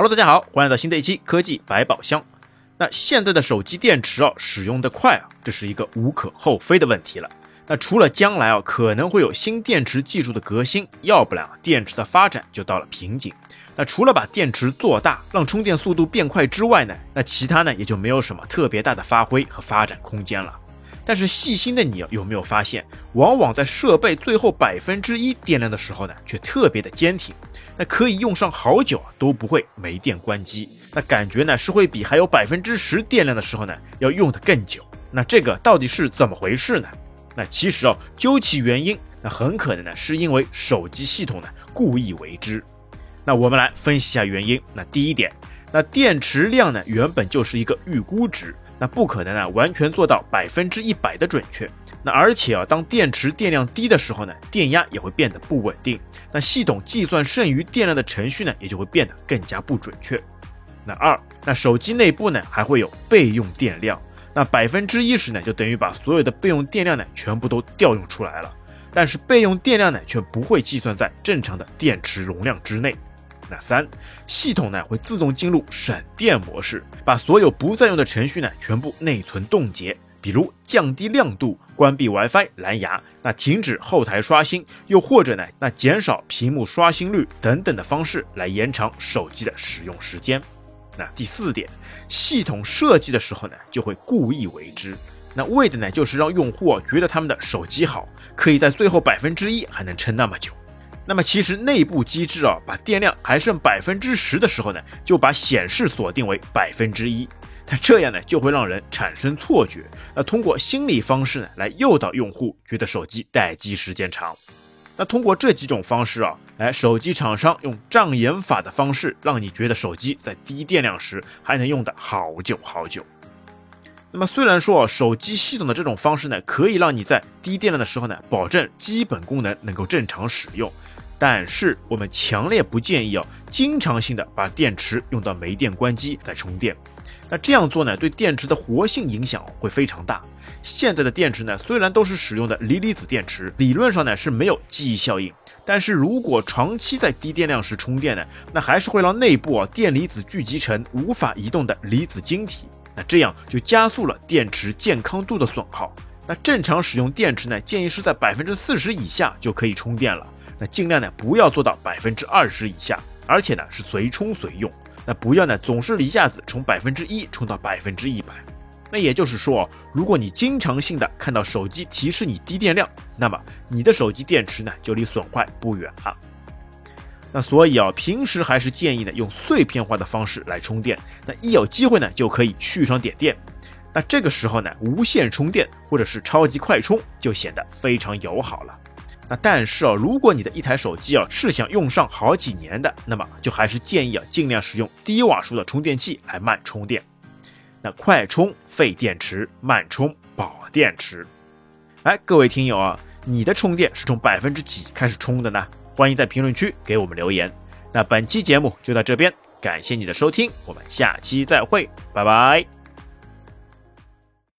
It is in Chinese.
Hello，大家好，欢迎来到新的一期科技百宝箱。那现在的手机电池啊，使用的快啊，这是一个无可厚非的问题了。那除了将来啊可能会有新电池技术的革新，要不然啊电池的发展就到了瓶颈。那除了把电池做大，让充电速度变快之外呢，那其他呢也就没有什么特别大的发挥和发展空间了。但是细心的你有没有发现，往往在设备最后百分之一电量的时候呢，却特别的坚挺，那可以用上好久啊都不会没电关机，那感觉呢是会比还有百分之十电量的时候呢要用的更久。那这个到底是怎么回事呢？那其实哦，究其原因，那很可能呢是因为手机系统呢故意为之。那我们来分析一下原因。那第一点，那电池量呢原本就是一个预估值。那不可能啊，完全做到百分之一百的准确。那而且啊，当电池电量低的时候呢，电压也会变得不稳定。那系统计算剩余电量的程序呢，也就会变得更加不准确。那二，那手机内部呢还会有备用电量。那百分之一十呢，就等于把所有的备用电量呢全部都调用出来了。但是备用电量呢，却不会计算在正常的电池容量之内。那三，系统呢会自动进入省电模式，把所有不再用的程序呢全部内存冻结，比如降低亮度、关闭 WiFi、蓝牙、那停止后台刷新，又或者呢那减少屏幕刷新率等等的方式来延长手机的使用时间。那第四点，系统设计的时候呢就会故意为之，那为的呢就是让用户觉得他们的手机好，可以在最后百分之一还能撑那么久。那么其实内部机制啊，把电量还剩百分之十的时候呢，就把显示锁定为百分之一，那这样呢就会让人产生错觉，那通过心理方式呢来诱导用户觉得手机待机时间长。那通过这几种方式啊，来手机厂商用障眼法的方式，让你觉得手机在低电量时还能用的好久好久。那么虽然说手机系统的这种方式呢，可以让你在低电量的时候呢，保证基本功能能够正常使用。但是我们强烈不建议啊，经常性的把电池用到没电关机再充电。那这样做呢，对电池的活性影响会非常大。现在的电池呢，虽然都是使用的锂离子电池，理论上呢是没有记忆效应。但是如果长期在低电量时充电呢，那还是会让内部啊电离子聚集成无法移动的离子晶体。那这样就加速了电池健康度的损耗。那正常使用电池呢，建议是在百分之四十以下就可以充电了。那尽量呢不要做到百分之二十以下，而且呢是随充随用。那不要呢总是一下子从百分之一充到百分之一百。那也就是说，如果你经常性的看到手机提示你低电量，那么你的手机电池呢就离损坏不远了。那所以啊，平时还是建议呢用碎片化的方式来充电。那一有机会呢就可以续上点电。那这个时候呢无线充电或者是超级快充就显得非常友好了。那但是啊，如果你的一台手机啊是想用上好几年的，那么就还是建议啊尽量使用低瓦数的充电器来慢充电。那快充费电池，慢充保电池。哎，各位听友啊，你的充电是从百分之几开始充的呢？欢迎在评论区给我们留言。那本期节目就到这边，感谢你的收听，我们下期再会，拜拜。